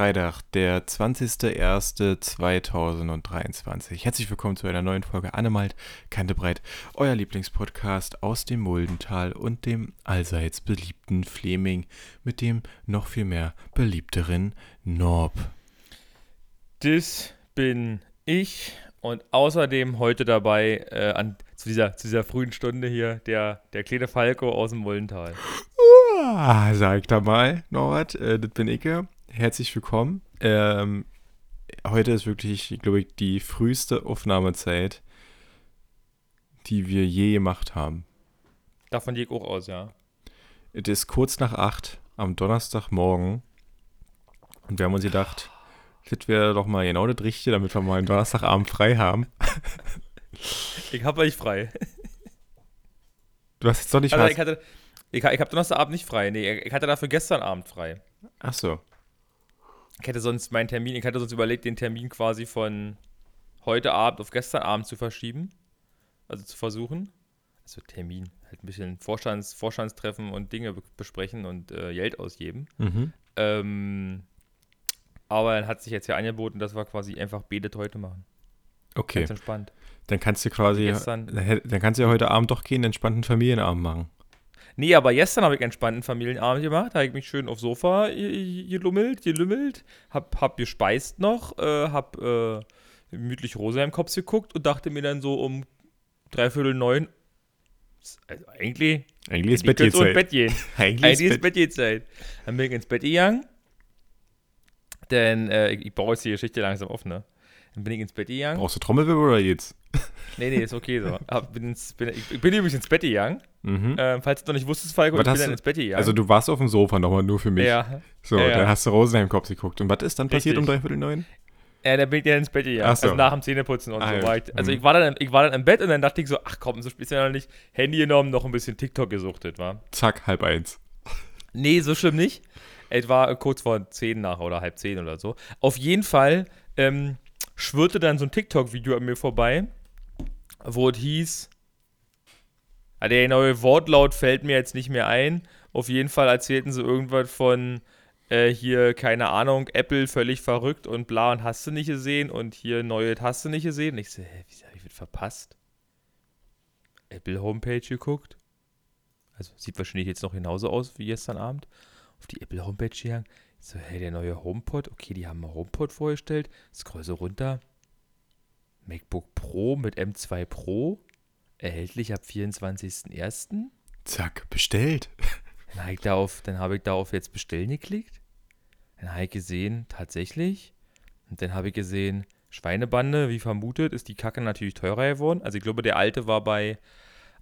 Freitag, der 20.01.2023. Herzlich willkommen zu einer neuen Folge Annemalt Kantebreit, euer Lieblingspodcast aus dem Muldental und dem allseits beliebten Fleming mit dem noch viel mehr beliebteren Norb. Das bin ich und außerdem heute dabei äh, an, zu, dieser, zu dieser frühen Stunde hier der, der kleine Falco aus dem Muldental. Ah, sag da mal, Norbert, äh, das bin ich herzlich willkommen. Ähm, heute ist wirklich, glaube ich, die früheste Aufnahmezeit, die wir je gemacht haben. Davon gehe ich auch aus, ja. Es ist kurz nach acht am Donnerstagmorgen und wir haben uns gedacht, das wäre doch mal genau das Richtige, damit wir mal einen Donnerstagabend frei haben. ich habe euch frei. Du hast jetzt doch nicht also, ich hatte, ich, ich habe Donnerstagabend nicht frei. Nee, ich hatte dafür gestern Abend frei. Ach so. Ich hätte sonst meinen Termin, ich hätte sonst überlegt, den Termin quasi von heute Abend auf gestern Abend zu verschieben. Also zu versuchen. Also Termin, halt ein bisschen Vorstands, Vorstandstreffen und Dinge besprechen und äh, Geld ausgeben. Mhm. Ähm, aber dann hat sich jetzt ja angeboten, dass wir quasi einfach Betet heute machen. Okay. Ganz entspannt. Dann kannst du quasi, Gestern- dann, dann kannst du ja heute Abend doch gehen, einen entspannten Familienabend machen. Nee, aber gestern habe ich entspannten Familienabend gemacht. Da habe ich mich schön aufs Sofa ge- gelummelt, gelümmelt, hab, hab gespeist noch, äh, hab äh, gemütlich Rosa im Kopf geguckt und dachte mir dann so um dreiviertel neun, also eigentlich, Eigentlich ist ins Bettgehzeit. Bett gehen. Eigentlich Eigentlich ist ist Bettgehzeit. Dann bin ich ins Bett gegangen. Denn äh, ich, ich baue jetzt die Geschichte langsam auf, ne? Dann bin ich ins Bett gegangen. Brauchst du Trommelwirbel oder jetzt? Nee, nee, ist okay so. Hab, bin ins, bin, ich, ich bin übrigens ins Bett gegangen. Mhm. Ähm, falls du noch nicht wusstest, Falco, Was ich bin dann ins Bett gegangen. Also du warst auf dem Sofa nochmal nur für mich. ja. So, Ja, ja. dann hast du Rosenheim Kopf geguckt. Und was ist dann passiert um Richtig. dreiviertel neun? Ja, dann bin ich dann ins Bett gegangen. So. Also nach dem Zähneputzen und Ah, so. ich, also Mhm. ich war, dann, ich war dann im Bett und dann dachte ich so, ach komm, so spielst du ja noch nicht. Handy genommen, noch ein bisschen TikTok gesuchtet, war. Zack, halb eins. Nee, so schlimm nicht. Es war kurz vor zehn nach oder halb zehn oder so. Auf jeden Fall ähm, schwirrte dann so ein TikTok-Video an mir vorbei, wo es hieß, ah, der neue Wortlaut fällt mir jetzt nicht mehr ein. Auf jeden Fall erzählten sie irgendwas von äh, hier, keine Ahnung, Apple völlig verrückt und bla und hast du nicht gesehen und hier neue hast du nicht gesehen. Und ich so, hä, wieso habe ich das verpasst? Apple Homepage geguckt. Also sieht wahrscheinlich jetzt noch genauso aus wie gestern Abend. Auf die Apple Homepage gegangen. Ich So, hey, der neue HomePod. Okay, die haben mal HomePod vorgestellt. Scroll so runter. MacBook Pro mit M2 Pro. Erhältlich ab 24.01. Zack, bestellt. Dann habe ich, da auf- dann habe ich da auf jetzt bestellen geklickt. Dann habe ich gesehen, tatsächlich. Und dann habe ich gesehen, Schweinebande, wie vermutet, ist die Kacke natürlich teurer geworden. Also ich glaube, der alte war bei,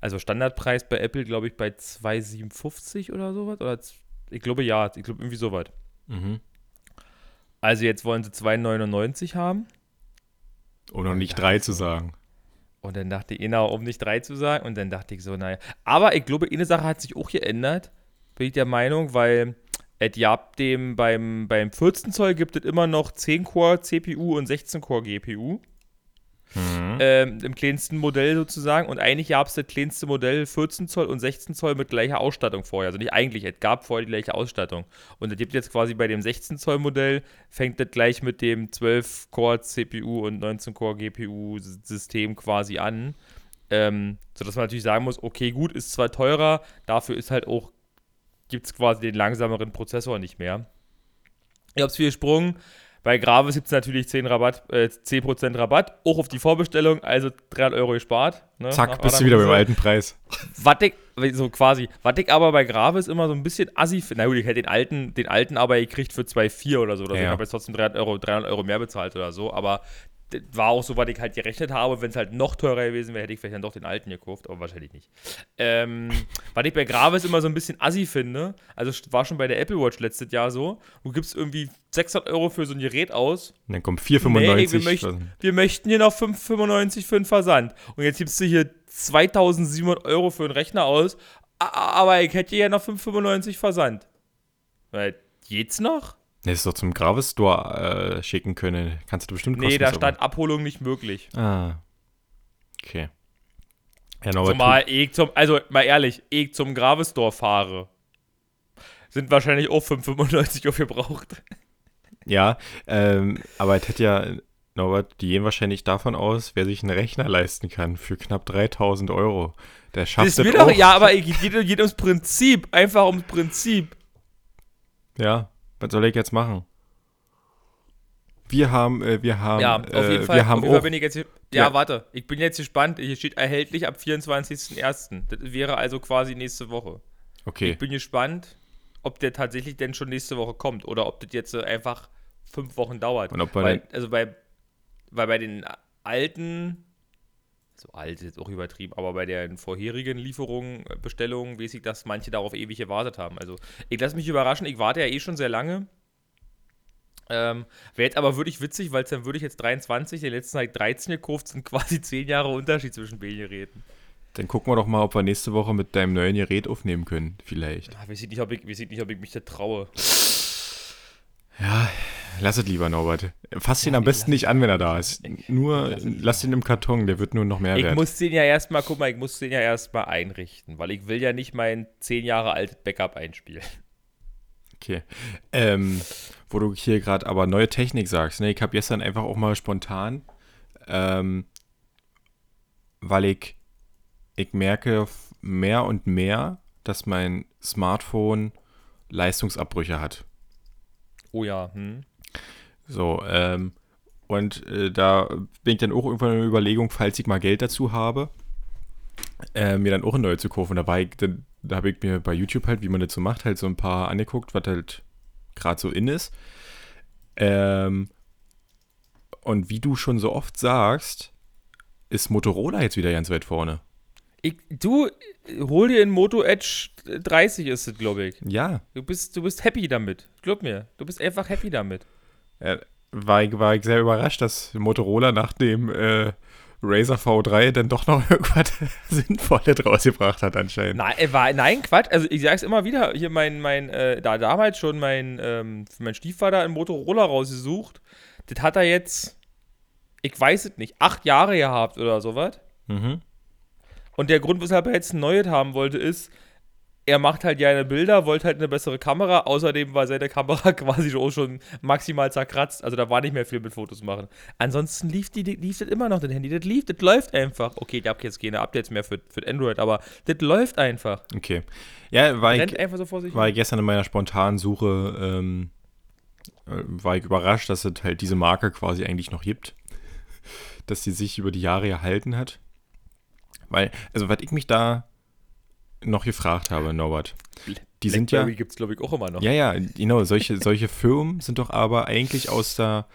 also Standardpreis bei Apple, glaube ich, bei 2,57 oder sowas. Oder ich glaube ja, ich glaube irgendwie sowas. Mhm. Also jetzt wollen sie 2,99 haben. Um noch nicht drei zu sagen. Und dann dachte ich, genau, um nicht drei zu sagen. Und dann dachte ich so, naja. Aber ich glaube, eine Sache hat sich auch geändert, bin ich der Meinung, weil es gab dem beim, beim 14 Zoll gibt es immer noch 10-Core CPU und 16-Core GPU. Mhm. Ähm, Im kleinsten Modell sozusagen. Und eigentlich gab es das kleinste Modell 14 Zoll und 16 Zoll mit gleicher Ausstattung vorher. Also nicht eigentlich, es gab vorher die gleiche Ausstattung. Und es gibt jetzt quasi bei dem 16 Zoll Modell, fängt das gleich mit dem 12-Core CPU und 19-Core GPU-System quasi an. Ähm, sodass man natürlich sagen muss, okay, gut, ist zwar teurer, dafür ist halt auch, gibt es quasi den langsameren Prozessor nicht mehr. Ich habe es viel gesprungen. Bei Gravis gibt es natürlich 10 Rabatt, äh, 10% Rabatt, auch auf die Vorbestellung, also 300 Euro gespart. Ne, Zack, bist du wieder beim alten Preis. Was ich, so quasi, was ich aber bei Gravis immer so ein bisschen assi finde, na gut, ich hätte den alten, den alten aber gekriegt für 2,4 oder so, oder so. Ja. ich habe jetzt trotzdem 300 Euro, 300 Euro mehr bezahlt oder so, aber war auch so, was ich halt gerechnet habe, wenn es halt noch teurer gewesen wäre, hätte ich vielleicht dann doch den alten gekauft, aber wahrscheinlich nicht. Ähm, was ich bei Gravis immer so ein bisschen assi finde, also war schon bei der Apple Watch letztes Jahr so, du gibst irgendwie 600 Euro für so ein Gerät aus Und dann kommt Nee, 4,95. wir, möchten, wir möchten hier noch 5,95 für einen Versand. Und jetzt gibst du hier 2700 Euro für einen Rechner aus, Aber ich hätte ja noch 5,95 Versand. Weil, geht's noch? Ne, ist doch zum Gravis Store äh, schicken können. Kannst du bestimmt Nee, da stand Abholung nicht möglich. Ah. Okay. Ja, Norbert, Zumal ich zum, also mal ehrlich, ich zum Gravis Store fahre. Sind wahrscheinlich auch 5,95 aufgebraucht. Ja, ähm, aber es hätte ja, Norbert, die gehen wahrscheinlich davon aus, wer sich einen Rechner leisten kann für knapp 3000 Euro. Der schafft Das wird doch, ja, aber es geht, geht ums Prinzip. Einfach ums Prinzip. Ja, was soll ich jetzt machen? Wir haben, äh, wir haben, Ja, auf äh, jeden Fall. wir haben auf jeden jetzt, ja, Ja. warte. Ich bin jetzt gespannt. Hier steht erhältlich ab 24.01. Das wäre also quasi nächste Woche. okay, Ich bin gespannt, ob der tatsächlich denn schon nächste Woche kommt oder ob das jetzt äh, einfach fünf Wochen dauert. Und ob bei weil, also bei, weil bei den alten, so alt ist jetzt auch übertrieben, aber bei den vorherigen Lieferungen, äh, Bestellungen, weiß ich, dass manche darauf ewig gewartet haben. Also ich lasse mich überraschen, ich warte ja eh schon sehr lange. Ähm, Wäre jetzt aber wirklich witzig, weil dann würde ich jetzt 23, den letzten halt 13 gekauft, sind quasi 10 Jahre Unterschied zwischen beiden Geräten. dann gucken wir doch mal, ob wir nächste Woche mit deinem neuen Gerät aufnehmen können, vielleicht. Ah, weiß ich nicht, ob ich, weiß ich nicht, ob ich mich da traue. Ja, lass es lieber, Norbert. Fass ihn Ja, am besten nicht an, wenn er da ist. Nur Lass ihn lass ihn im Karton, der wird nur noch mehr Ich wert. muss den ja erstmal, guck mal, ich muss den ja erstmal einrichten, weil ich will ja nicht mein 10 Jahre altes Backup einspielen. Okay. Ähm, wo du hier gerade aber neue Technik sagst, ne? Ich habe gestern einfach auch mal spontan, ähm, weil ich, ich merke mehr und mehr, dass mein Smartphone Leistungsabbrüche hat. Oh ja, hm. So, ähm, und äh, da bin ich dann auch irgendwann in der Überlegung, falls ich mal Geld dazu habe, äh, mir dann auch ein neues zu kaufen. Da, da habe ich mir bei YouTube halt, wie man das so macht, halt so ein paar angeguckt, was halt gerade so in ist. Ähm, und wie du schon so oft sagst, ist Motorola jetzt wieder ganz weit vorne. Ich, du, hol dir einen Moto Edge 30 ist es, glaube ich. Ja, Du bist, du bist happy damit. Glaub mir. Du bist einfach happy damit. Äh, war, ich, war ich sehr überrascht, dass Motorola nach dem äh, Razer V3 dann doch noch irgendwas Sinnvolles rausgebracht hat anscheinend. Nein, äh, war, nein, Quatsch. Also ich sag's immer wieder, hier mein, mein, äh, da damals schon mein, ähm, mein Stiefvater einen Motorola rausgesucht. Das hat er jetzt, ich weiß es nicht, acht Jahre gehabt oder sowas. Mhm. Und der Grund, weshalb er jetzt ein neues haben wollte, ist, er macht halt gerne Bilder, wollte halt eine bessere Kamera. Außerdem war seine Kamera quasi auch schon maximal zerkratzt. Also da war nicht mehr viel mit Fotos machen. Ansonsten lief, die, lief das immer noch, das Handy. Das lief, das läuft einfach. Okay, ich habe jetzt keine Updates mehr für, für Android, aber das läuft einfach. Okay. Ja, war ich, so war ich gestern in meiner spontanen Suche, ähm, äh, war ich überrascht, dass es halt diese Marke quasi eigentlich noch gibt. Dass sie sich über die Jahre erhalten hat. Weil, also was ich mich da noch gefragt habe, Norbert, die sind ja, Blackberry gibt's, glaube ich, auch immer noch. ja, ja, genau, solche, solche Firmen sind doch aber eigentlich aus der,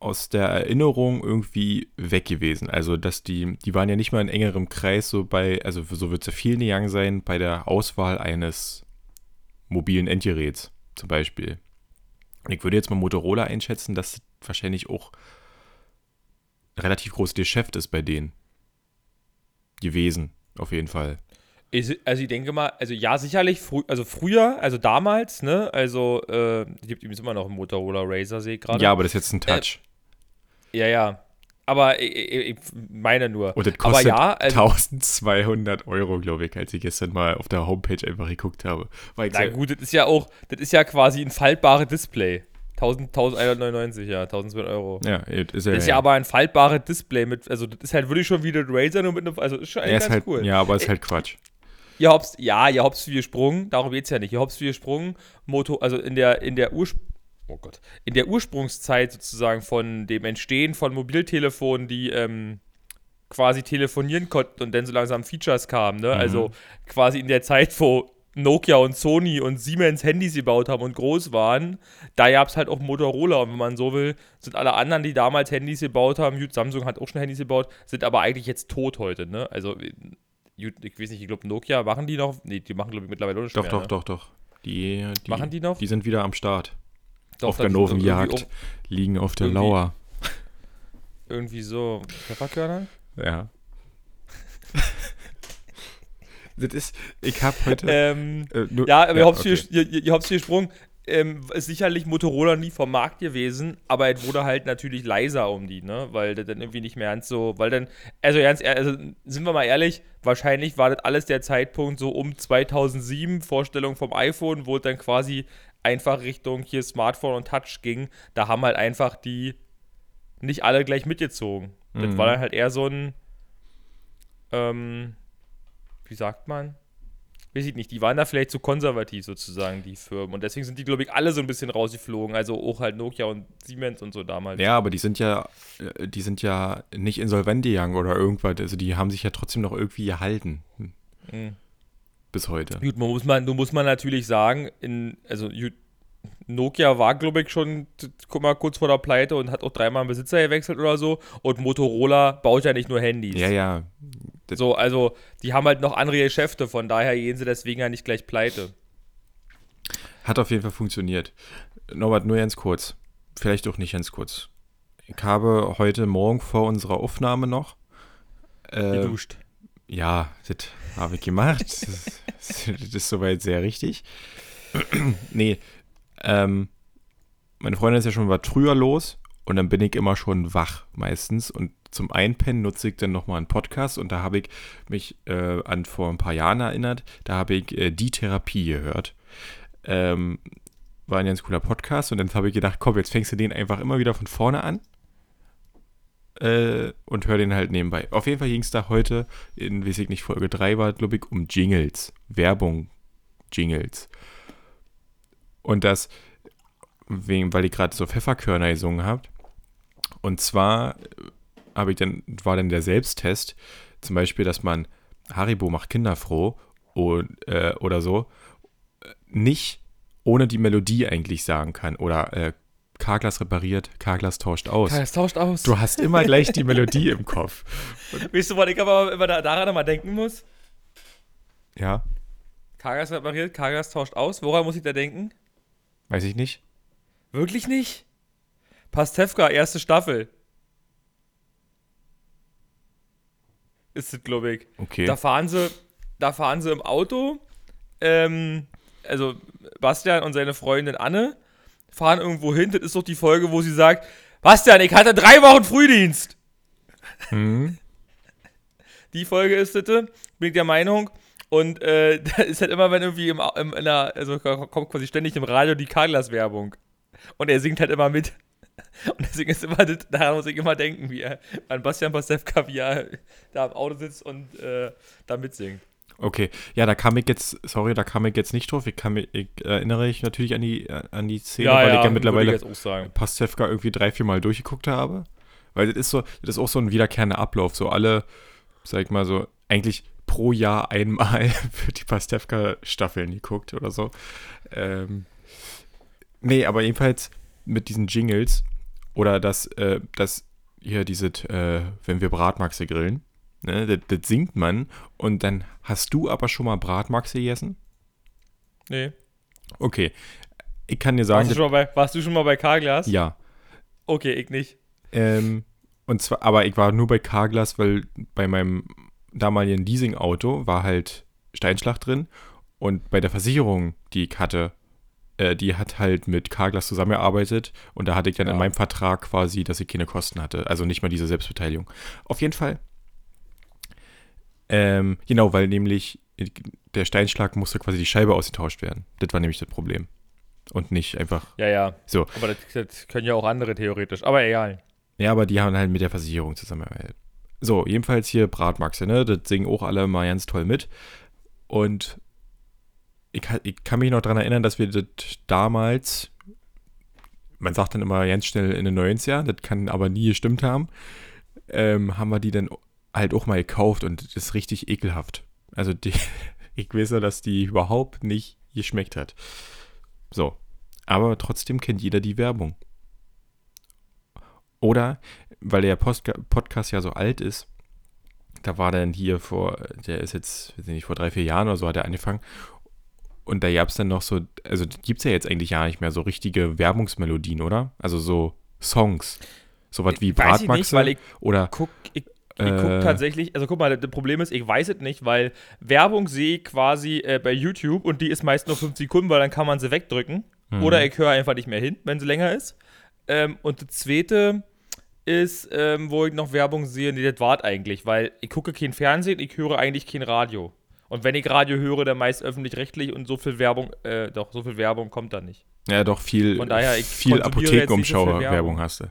aus der Erinnerung irgendwie weg gewesen. Also, dass die, die waren ja nicht mal in engerem Kreis, so bei, also so wird es ja vielen gegangen sein, bei der Auswahl eines mobilen Endgeräts zum Beispiel. Ich würde jetzt mal Motorola einschätzen, dass das wahrscheinlich auch ein relativ großes Geschäft ist bei denen. Gewesen, auf jeden Fall. Ich, also ich denke mal, also ja, sicherlich, frü also früher, also damals, ne, also, äh, gibt übrigens immer noch einen Motorola Razer, sehe ich gerade. Ja, aber das ist jetzt ein Touch. Ja, ja. Aber ich, ich, ich meine nur. Und das aber kostet ja, also, 1200 Euro, glaube ich, als ich gestern mal auf der Homepage einfach geguckt habe. Weil na gut, das ist ja auch, das ist ja quasi ein faltbares Display. 1000, 1199, ja, 1200 Euro. ja, ist ja, Das ist ja aber ein faltbares Display mit, also das ist halt wirklich schon wieder Razer, nur mit einem, also ist schon eigentlich ist ganz halt, cool. Ja, aber ist halt Quatsch. Ihr habt's, ja, ihr habt's viel gesprungen, darum geht's ja nicht. Ihr habt's viel gesprungen, Moto, also in der, in der Urspr oh Gott, in der Ursprungszeit sozusagen von dem Entstehen von Mobiltelefonen, die ähm, quasi telefonieren konnten und dann so langsam Features kamen, ne? Also quasi in der Zeit, wo Nokia und Sony und Siemens Handys gebaut haben und groß waren, da gab's halt auch Motorola und wenn man so will, sind alle anderen, die damals Handys gebaut haben, gut, Samsung hat auch schon Handys gebaut, sind aber eigentlich jetzt tot heute, ne? Also Gut, ich weiß nicht, ich glaube Nokia, machen die noch? Nee, die machen, glaube ich, mittlerweile auch nicht Doch, mehr, doch, ne? doch, doch. Die, die, Machen die noch? Die sind wieder am Start. Doch, auf das der ist Novenjagd. irgendwie Liegen auf der Lauer. Irgendwie so Pfefferkörner? Ja. das ist, ich habe heute. Ähm, äh, nur- ja, aber ihr habt okay. viel, ihr, ihr habt's viel gesprungen. Ähm, ist sicherlich Motorola nie vom Markt gewesen, aber es wurde halt natürlich leiser um die, ne? Weil das dann irgendwie nicht mehr ganz so, weil dann, also ganz also sind wir mal ehrlich, wahrscheinlich war das alles der Zeitpunkt so um 2007, Vorstellung vom iPhone, wo es dann quasi einfach Richtung hier Smartphone und Touch ging. Da haben halt einfach die nicht alle gleich mitgezogen. Das Mhm. war dann halt eher so ein, ähm, wie sagt man? Weiß ich nicht, die waren da vielleicht zu konservativ sozusagen, die Firmen. Und deswegen sind die, glaube ich, alle so ein bisschen rausgeflogen. Also auch halt Nokia und Siemens und so damals. Ja, aber die sind ja, äh, die sind ja nicht insolvent gegangen oder irgendwas. Also die haben sich ja trotzdem noch irgendwie gehalten. hm, Mhm. Bis heute. Gut, man muss man, nun muss man natürlich sagen, in, also Nokia war, glaube ich, schon guck mal, kurz vor der Pleite und hat auch dreimal einen Besitzer gewechselt oder so. Und Motorola baut ja nicht nur Handys. Ja, ja. So, also die haben halt noch andere Geschäfte, von daher gehen sie deswegen ja nicht gleich pleite. Hat auf jeden Fall funktioniert. Norbert, nur ganz kurz. Vielleicht auch nicht ganz kurz. Ich habe heute Morgen vor unserer Aufnahme noch. Äh, Geduscht. ja, das habe ich gemacht. das, ist- das ist soweit sehr richtig. nee, ähm, meine Freundin ist ja schon was früher los und dann bin ich immer schon wach meistens und zum Einpennen nutze ich dann nochmal einen Podcast und da habe ich mich äh, an vor ein paar Jahren erinnert, da habe ich äh, die Therapie gehört. Ähm, war ein ganz cooler Podcast und dann habe ich gedacht, komm, jetzt fängst du den einfach immer wieder von vorne an äh, und hör den halt nebenbei. Auf jeden Fall ging es da heute, in, weiß ich nicht, Folge 3 war, glaube ich, um Jingles, Werbung, Jingles. Und das, wegen, weil ich gerade so Pfefferkörner gesungen habe. Und zwar habe ich dann, war dann der Selbsttest, zum Beispiel, dass man Haribo macht Kinder froh und, äh, oder so, äh, nicht ohne die Melodie eigentlich sagen kann. Oder äh, Carglass repariert, Carglass tauscht aus. Das tauscht aus. Du hast immer gleich die Melodie im Kopf. weißt du, was ich aber immer da, daran mal denken muss? Ja, Kargas repariert, Kargas tauscht aus. Woran muss ich da denken? weiß ich nicht. Wirklich nicht? Pastewka, erste Staffel. Ist es, glaube ich. Okay. Da fahren sie, da fahren sie im Auto. Ähm, also Bastian und seine Freundin Anne fahren irgendwo hin. Das ist doch die Folge, wo sie sagt: Bastian, ich hatte drei Wochen Frühdienst. Hm? Die Folge ist das, bin ich der Meinung. Und äh, da ist halt immer, wenn irgendwie im, im, in der, also kommt quasi ständig im Radio die Carglass-Werbung. Und er singt halt immer mit. Und deswegen ist immer daran muss ich immer denken, wie er an Bastian Pastewka, wie er da im Auto sitzt und äh, da mitsingt. Okay. Ja, da kam ich jetzt, sorry, da kam ich jetzt nicht drauf. Ich, kann mich, ich erinnere mich natürlich an die, an die Szene, weil ich ja mittlerweile ich. Pastewka irgendwie drei, vier Mal durchgeguckt habe. Weil das ist so, das ist auch so ein wiederkehrender Ablauf. So alle, sag ich mal so, eigentlich pro Jahr einmal wird die Pastewka-Staffeln geguckt oder so. Ähm, nee, aber jedenfalls mit diesen Jingles oder das, äh, das hier dieses, äh, wenn wir Bratmaxe grillen, ne, das, das singt man und dann hast du aber schon mal Bratmaxe gegessen? Nee. Okay. Ich kann dir sagen, Warst du, schon mal bei, warst du schon mal bei Carglass? das, ja. Okay, ich nicht. Ähm, und zwar, aber ich war nur bei Carglass, weil bei meinem damaligen Leasing-Auto war halt Steinschlag drin und bei der Versicherung, die ich hatte, äh, die hat halt mit Carglass zusammengearbeitet und da hatte ich dann Ja. in meinem Vertrag quasi, dass ich keine Kosten hatte, also nicht mal diese Selbstbeteiligung. Auf jeden Fall. Ähm, genau, weil nämlich der Steinschlag musste quasi die Scheibe ausgetauscht werden. Das war nämlich das Problem. Und nicht einfach Ja, ja. so. Aber das, das können ja auch andere theoretisch. Aber egal. Ja, aber die haben halt mit der Versicherung zusammengearbeitet. So, jedenfalls hier Bratmaxe, ne? Das singen auch alle mal ganz toll mit. Und ich, kann- ich kann mich noch daran erinnern, dass wir das damals, man sagt dann immer ganz schnell in den 90er, das kann aber nie gestimmt haben, ähm, haben wir die dann halt auch mal gekauft und das ist richtig ekelhaft. Also die, ich weiß ja, dass die überhaupt nicht geschmeckt hat. So, aber trotzdem kennt jeder die Werbung. Oder, weil der Postka Podcast ja so alt ist, da war dann hier vor, der ist jetzt, weiß ich nicht, vor drei, vier Jahren oder so hat er angefangen. Und da gab es dann noch so, also gibt es ja jetzt eigentlich ja nicht mehr so richtige Werbungsmelodien, oder? Also so Songs. Sowas wie ich nicht, Bratmaxe oder guck, ich, Ich gucke tatsächlich, also guck mal, das Problem ist, ich weiß es nicht, weil Werbung sehe ich quasi äh, bei YouTube und die ist meist nur 5 Sekunden, weil dann kann man sie wegdrücken. Mhm. Oder ich höre einfach nicht mehr hin, wenn sie länger ist. Ähm, und das zweite ist, ähm, wo ich noch Werbung sehe, nee, das wart eigentlich, weil ich gucke kein Fernsehen, ich höre eigentlich kein Radio. Und wenn ich Radio höre, dann meist öffentlich-rechtlich und so viel Werbung, äh, doch, so viel Werbung kommt da nicht. Ja, doch, viel, Von daher, ich viel so Apothekenumschau-Werbung Werbung. hast du.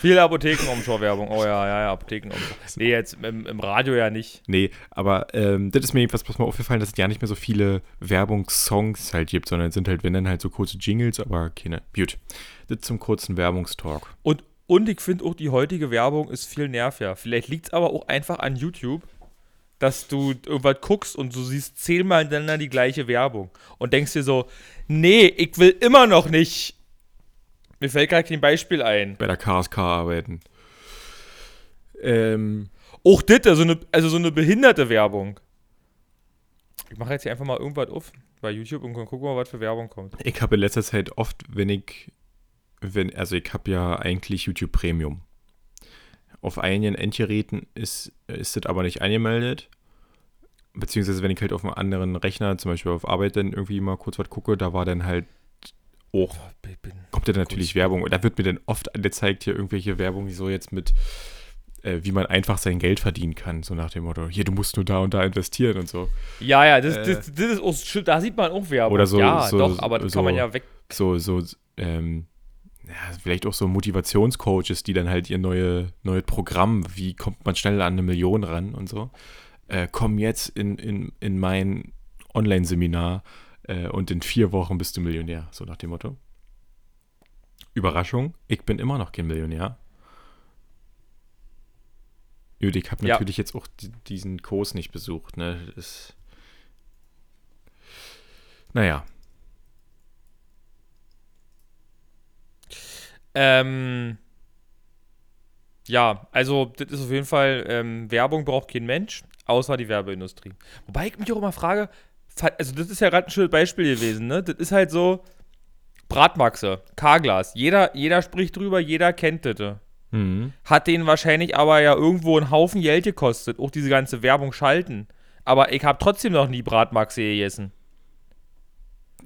Viel Apothekenumschau-Werbung. Oh ja, ja, ja, Apothekenumschau. Nee, jetzt im, im Radio ja nicht. Nee, aber ähm, das ist mir jedenfalls was mal aufgefallen, dass es ja nicht mehr so viele Werbungssongs halt gibt, sondern es sind halt, wenn dann halt so kurze Jingles, aber keine. Gut. Das zum kurzen Werbungstalk. Und, und ich finde auch, die heutige Werbung ist viel nerviger. Vielleicht liegt es aber auch einfach an YouTube, dass du irgendwas guckst und du siehst zehnmal hintereinander die gleiche Werbung und denkst dir so, nee, ich will immer noch nicht. Mir fällt gerade kein Beispiel ein. Bei der KSK arbeiten. Ähm, Auch das, also, eine, also so eine behinderte Werbung. Ich mache jetzt hier einfach mal irgendwas auf bei YouTube und gucke mal, was für Werbung kommt. ich habe in letzter Zeit oft, wenn ich, wenn, also ich habe ja eigentlich YouTube Premium. Auf einigen Endgeräten ist, ist das aber nicht angemeldet. Beziehungsweise wenn ich halt auf einem anderen Rechner, zum Beispiel auf Arbeit, dann irgendwie mal kurz was gucke, da war dann halt auch kommt ja natürlich Werbung. Und da wird mir dann oft angezeigt hier irgendwelche Werbung, die so jetzt mit, äh, wie man einfach sein Geld verdienen kann. So nach dem Motto, hier, du musst nur da und da investieren und so. Ja, ja, das, Äh, das, das ist auch, da sieht man auch Werbung. Oder so- Ja, so- doch, aber das so- kann man ja weg. So, so, ähm, ja, vielleicht auch so Motivationscoaches, die dann halt ihr neue, neue Programm, wie kommt man schneller an eine Million ran und so, äh, kommen jetzt in, in, in mein Online-Seminar äh, und in vier Wochen bist du Millionär, so nach dem Motto. Überraschung, ich bin immer noch kein Millionär. Gut, ich habe Ja. natürlich jetzt auch di- diesen Kurs nicht besucht, ne? Das ist. Naja. Ähm, ja, also das ist auf jeden Fall, ähm, Werbung braucht kein Mensch, außer die Werbeindustrie. Wobei ich mich auch immer frage, also das ist ja gerade ein schönes Beispiel gewesen, ne? Das ist halt so Bratmaxe, K-Glas. Jeder, jeder spricht drüber, jeder kennt das. Mhm. Hat denen wahrscheinlich aber ja irgendwo einen Haufen Geld gekostet, auch diese ganze Werbung schalten. Aber ich habe trotzdem noch nie Bratmaxe gegessen.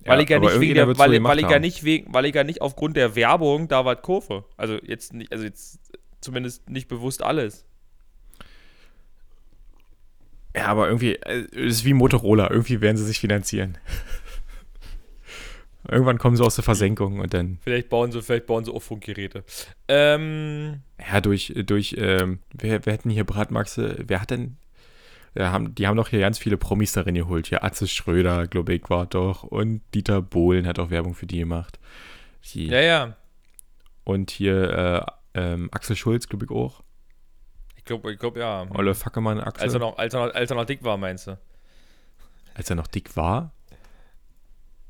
Weil ich ja nicht wegen der, weil, weil ich ja nicht wegen, weil ich ja nicht aufgrund der Werbung da was kaufe. Also jetzt nicht, also jetzt zumindest nicht bewusst alles. Ja, aber irgendwie, äh, es ist wie Motorola. Irgendwie werden sie sich finanzieren. Irgendwann kommen sie aus der Versenkung und dann, Vielleicht bauen sie, vielleicht bauen sie auch Funkgeräte. Ähm, ja, durch, durch, ähm, wer, wer hat denn hier Bratmaxe, wer hat denn, ja, haben, die haben doch hier ganz viele Promis darin geholt. Hier Atze Schröder, glaube ich, war doch. Und Dieter Bohlen hat auch Werbung für die gemacht. Die, ja, ja. Und hier äh, ähm, Axel Schulz, glaube ich, auch. Ich glaube, ich glaube, ja. Olle Fackermann, Axel. Als er, noch, als, er noch, als er noch dick war, meinst du? als er noch dick war.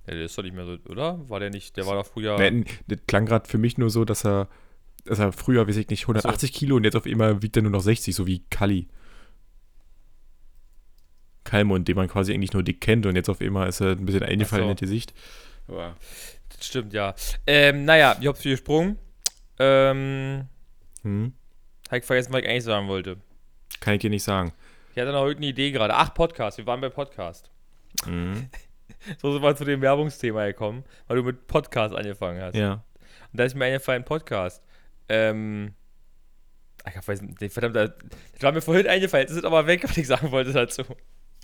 Ja, der ist doch nicht mehr so, oder? War der nicht, der war doch früher. Nee, Das klang gerade für mich nur so, dass er, dass er früher, weiß ich nicht, 180 Kilo und jetzt auf einmal wiegt er nur noch 60, so wie Kalli. Kalmund, den man quasi eigentlich nur dick kennt und jetzt auf einmal ist er ein bisschen eingefallen so. in das Gesicht. Aber Das stimmt, ja. Ähm, naja, ich hab's gesprungen. Ähm, hm, hab ich vergessen, was ich eigentlich sagen wollte. kann ich dir nicht sagen. Ich hatte noch heute eine Idee gerade. Ach, Podcast. Wir waren bei Podcast. Mhm. So sind wir zu dem Werbungsthema gekommen, weil du mit Podcast angefangen hast. Ja. Und da ist mir eingefallen, Podcast. Ähm. Ich weiß nicht, verdammt, das war mir vorhin eingefallen. Das ist aber weg, was ich sagen wollte dazu.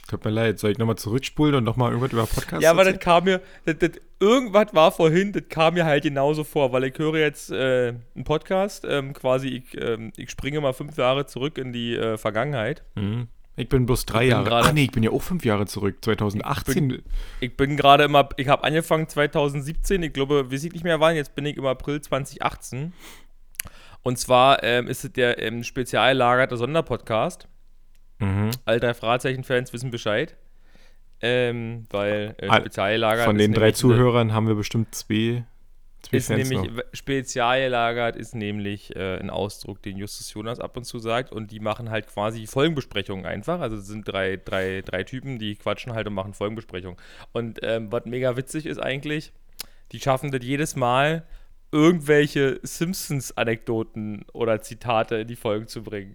Tut mir leid, soll ich nochmal zurückspulen und nochmal irgendwas über Podcasts Ja, aber das kam mir, das, das, irgendwas war vorhin, das kam mir halt genauso vor, weil ich höre jetzt äh, einen Podcast, ähm, quasi, ich, ähm, ich springe mal fünf Jahre zurück in die äh, Vergangenheit. Mhm. Ich bin bloß drei bin Jahre. gerade- Ach nee, ich bin ja auch fünf Jahre zurück. 2018. Ich bin gerade immer, ich habe angefangen 2017, ich glaube, weiß ich nicht mehr wann, jetzt bin ich im April 2018. Und zwar ähm, ist es der ähm, spezial lagerte Sonderpodcast. Mhm. All drei Fragezeichen-Fans wissen Bescheid. Ähm, weil äh, All- spezial gelagert Von den drei nämlich eine- Zuhörern haben wir bestimmt zwei, zwei ist Fans nämlich noch. spezial gelagert ist nämlich äh, ein Ausdruck, den Justus Jonas ab und zu sagt und die machen halt quasi Folgenbesprechungen einfach. Also es sind drei, drei, drei Typen, die quatschen halt und machen Folgenbesprechungen. Und ähm, was mega witzig ist eigentlich, die schaffen das jedes Mal irgendwelche Simpsons-Anekdoten oder Zitate in die Folgen zu bringen.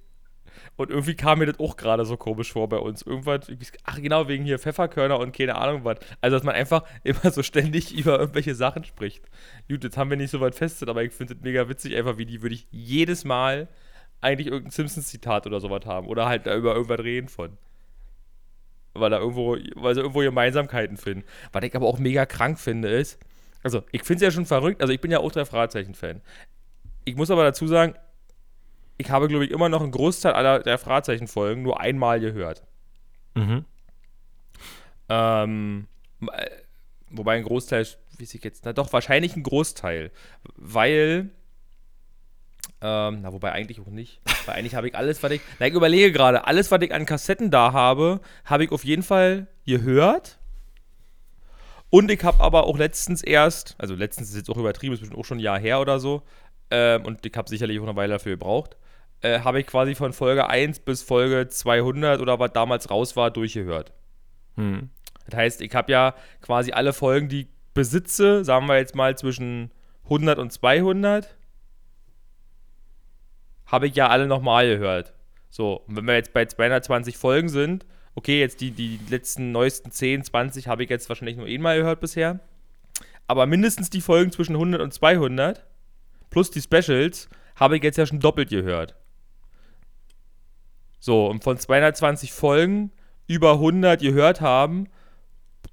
Und irgendwie kam mir das auch gerade so komisch vor bei uns. Irgendwas, ach genau, wegen hier Pfefferkörner und keine Ahnung was. Also, dass man einfach immer so ständig über irgendwelche Sachen spricht. Gut, jetzt haben wir nicht so weit festet, aber ich finde es mega witzig, einfach wie die würde ich jedes Mal eigentlich irgendein Simpsons-Zitat oder sowas haben. Oder halt da über irgendwas reden von. Weil da irgendwo, weil sie irgendwo Gemeinsamkeiten finden. Was ich aber auch mega krank finde, ist, also ich finde es ja schon verrückt, also ich bin ja auch drei Fragezeichen-Fan. Ich muss aber dazu sagen, ich habe, glaube ich, immer noch einen Großteil aller der Fragezeichen-Folgen nur einmal gehört. Mhm. Ähm, äh, wobei ein Großteil, wie ich jetzt, na doch, wahrscheinlich ein Großteil, weil ähm, na, wobei eigentlich auch nicht. Weil eigentlich habe ich alles, was ich. Na, ich überlege gerade, alles, was ich an Kassetten da habe, habe ich auf jeden Fall gehört. Und ich habe aber auch letztens erst, also letztens ist jetzt auch übertrieben, ist bestimmt auch schon ein Jahr her oder so, ähm, und ich habe sicherlich auch eine Weile dafür gebraucht, äh, habe ich quasi von Folge 1 bis Folge 200 oder was damals raus war, durchgehört. Hm. Das heißt, ich habe ja quasi alle Folgen, die ich besitze, sagen wir jetzt mal zwischen 100 und 200, habe ich ja alle nochmal gehört. So, und wenn wir jetzt bei 220 Folgen sind, okay, jetzt die, die letzten neuesten 10, 20 habe ich jetzt wahrscheinlich nur einmal gehört bisher. Aber mindestens die Folgen zwischen 100 und 200 plus die Specials habe ich jetzt ja schon doppelt gehört. So, und von 220 Folgen über 100 gehört haben,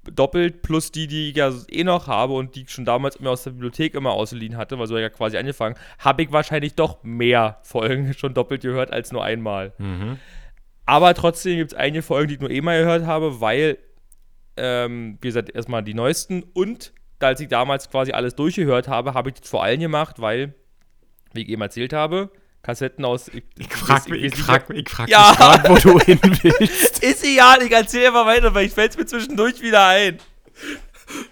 doppelt plus die, die ich ja eh noch habe und die ich schon damals immer aus der Bibliothek immer ausgeliehen hatte, weil so ja quasi angefangen, habe ich wahrscheinlich doch mehr Folgen schon doppelt gehört als nur einmal. Mhm. Aber trotzdem gibt es einige Folgen, die ich nur einmal gehört habe, weil, ähm, wie gesagt, erstmal die neuesten und als ich damals quasi alles durchgehört habe, habe ich das vor allem gemacht, weil, wie ich eben erzählt habe, Kassetten aus. Ich, ich frag mich, ich, ich frag, ich frag ja. mich grad, wo du hin willst. Ist egal, ich erzähl einfach weiter, weil ich fäll's mir zwischendurch wieder ein.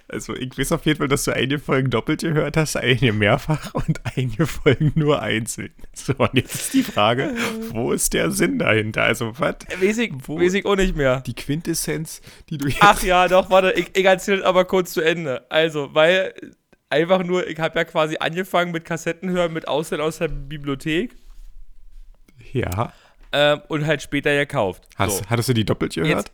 Also ich weiß auf jeden Fall, dass du einige Folgen doppelt gehört hast, einige mehrfach und einige Folgen nur einzeln. So, und jetzt ist die Frage, wo ist der Sinn dahinter? Also was? Weiß ich, wo weiß ich auch nicht mehr. Die Quintessenz, die du jetzt... Ach ja, doch, warte, ich, ich erzähle aber kurz zu Ende. Also, weil einfach nur, ich habe ja quasi angefangen mit Kassetten hören, mit Auswahl aus der Bibliothek. Ja. Ähm, und halt später gekauft. Hast, so. Hattest du die doppelt gehört?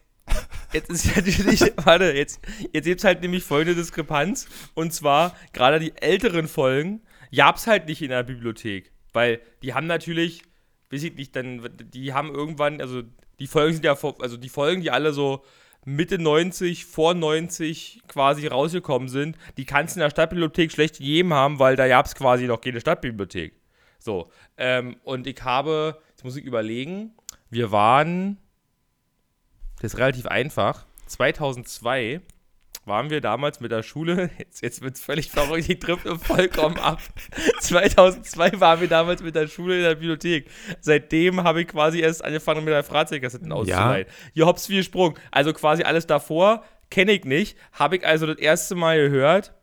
Jetzt, jetzt ist natürlich, warte, jetzt, jetzt gibt es halt nämlich folgende Diskrepanz. Und zwar, gerade die älteren Folgen gab es halt nicht in der Bibliothek. Weil die haben natürlich, weiß ich nicht, dann, die haben irgendwann, also die Folgen sind ja, also die Folgen, die alle so Mitte 90, vor 90 quasi rausgekommen sind, die kannst du in der Stadtbibliothek schlecht jedem haben, weil da gab es quasi noch keine Stadtbibliothek. So, ähm, und ich habe, jetzt muss ich überlegen, wir waren, das ist relativ einfach, 2002 waren wir damals mit der Schule, jetzt, jetzt wird es völlig verrückt, ich trippe vollkommen ab. 2002 waren wir damals mit der Schule in der Bibliothek. Seitdem habe ich quasi erst angefangen mit der Freizeitkassetten auszuleihen. Ja. Hier hops wie Sprung. Also quasi alles davor kenne ich nicht. Habe ich also das erste Mal gehört,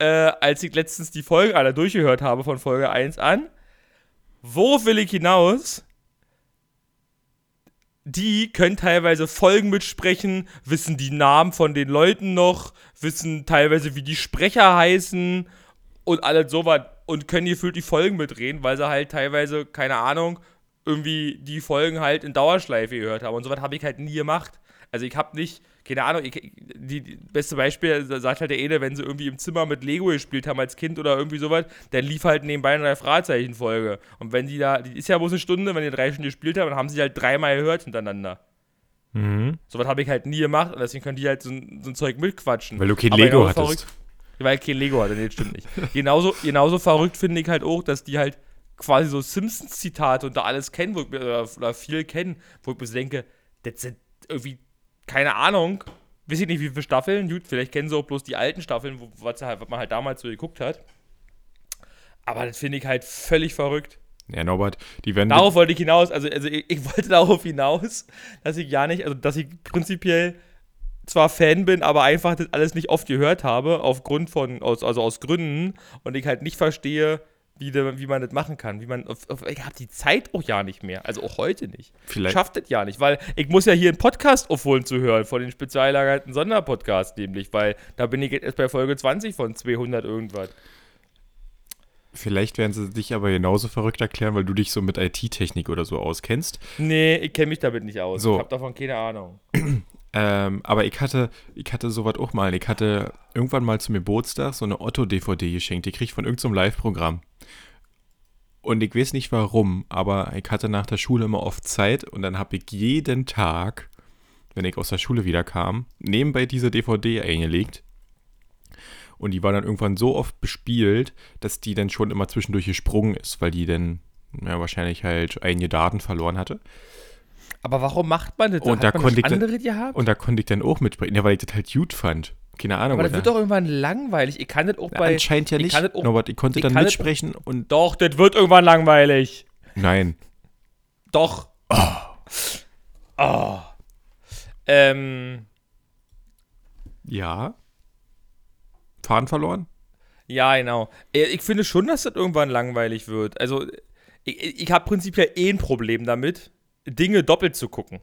äh, als ich letztens die Folge alle durchgehört habe von Folge 1 an. Wo will ich hinaus? die können teilweise Folgen mitsprechen, wissen die Namen von den Leuten noch, wissen teilweise, wie die Sprecher heißen und alles sowas und können gefühlt die Folgen mitreden, weil sie halt teilweise, keine Ahnung, irgendwie die Folgen halt in Dauerschleife gehört haben. Und sowas habe ich halt nie gemacht. Also ich habe nicht, keine Ahnung, ich, die, die, beste Beispiel sagt halt der Ede, wenn sie irgendwie im Zimmer mit Lego gespielt haben als Kind oder irgendwie sowas, dann lief halt nebenbei eine Fragezeichenfolge. Und wenn die da, die ist ja bloß eine Stunde, wenn die drei Stunden gespielt haben, dann haben sie halt dreimal gehört hintereinander. Mhm. Sowas habe ich halt nie gemacht und deswegen könnte ich halt so, so ein Zeug mitquatschen. Weil du kein Aber Lego hattest. Verrückt, weil ich kein Lego hatte, nee, stimmt nicht. genauso, genauso verrückt finde ich halt auch, dass die halt quasi so Simpsons-Zitate und da alles kennen, wo ich, oder, oder viel kennen, wo ich mir denke, das sind irgendwie keine Ahnung, weiß ich nicht, wie viele Staffeln. Gut, vielleicht kennen sie auch bloß die alten Staffeln, wo, was, halt, was man halt damals so geguckt hat. Aber das finde ich halt völlig verrückt. Ja, Norbert, die werden. Darauf wollte ich hinaus, also, also ich, ich, wollte darauf hinaus, dass ich ja nicht, also dass ich prinzipiell zwar Fan bin, aber einfach das alles nicht oft gehört habe, aufgrund von, aus, also aus Gründen, und ich halt nicht verstehe, wie, de, wie man das machen kann. Wie man, auf, auf, ich habe die Zeit auch ja nicht mehr. Also auch heute nicht. Vielleicht. Schafft das ja nicht, weil ich muss ja hier einen Podcast aufholen zu hören, von den speziallagerten Sonderpodcasts nämlich, weil da bin ich jetzt erst bei Folge 20 von 200 irgendwas. Vielleicht werden sie dich aber genauso verrückt erklären, weil du dich so mit IT-Technik oder so auskennst. Nee, ich kenne mich damit nicht aus. So. Ich habe davon keine Ahnung. Ähm, aber ich hatte, ich hatte sowas auch mal. Ich hatte irgendwann mal zum Geburtstag so eine Otto-DVD geschenkt. Die krieg ich von irgendeinem Live-Programm. Und ich weiß nicht warum, aber ich hatte nach der Schule immer oft Zeit und dann habe ich jeden Tag, wenn ich aus der Schule wiederkam, nebenbei diese DVD eingelegt. Und die war dann irgendwann so oft bespielt, dass die dann schon immer zwischendurch gesprungen ist, weil die dann ja, wahrscheinlich halt einige Daten verloren hatte. Aber warum macht man das? Und Hat da konnte ich dann-? Und da konnte ich dann auch mitsprechen, ja, weil ich das halt gut fand. Keine Ahnung. aber das oder? wird doch irgendwann langweilig. Ich kann das auch bei. Anscheinend ja ich nicht. auch- Norbert, ich konnte ich dann kann das- mitsprechen und Doch, das wird irgendwann langweilig. nein. Doch. Oh. Ähm, Ja. Faden verloren? ja, genau. Äh, Ich finde schon, dass das irgendwann langweilig wird. Also, ich, ich habe prinzipiell eh ein Problem damit, Dinge doppelt zu gucken.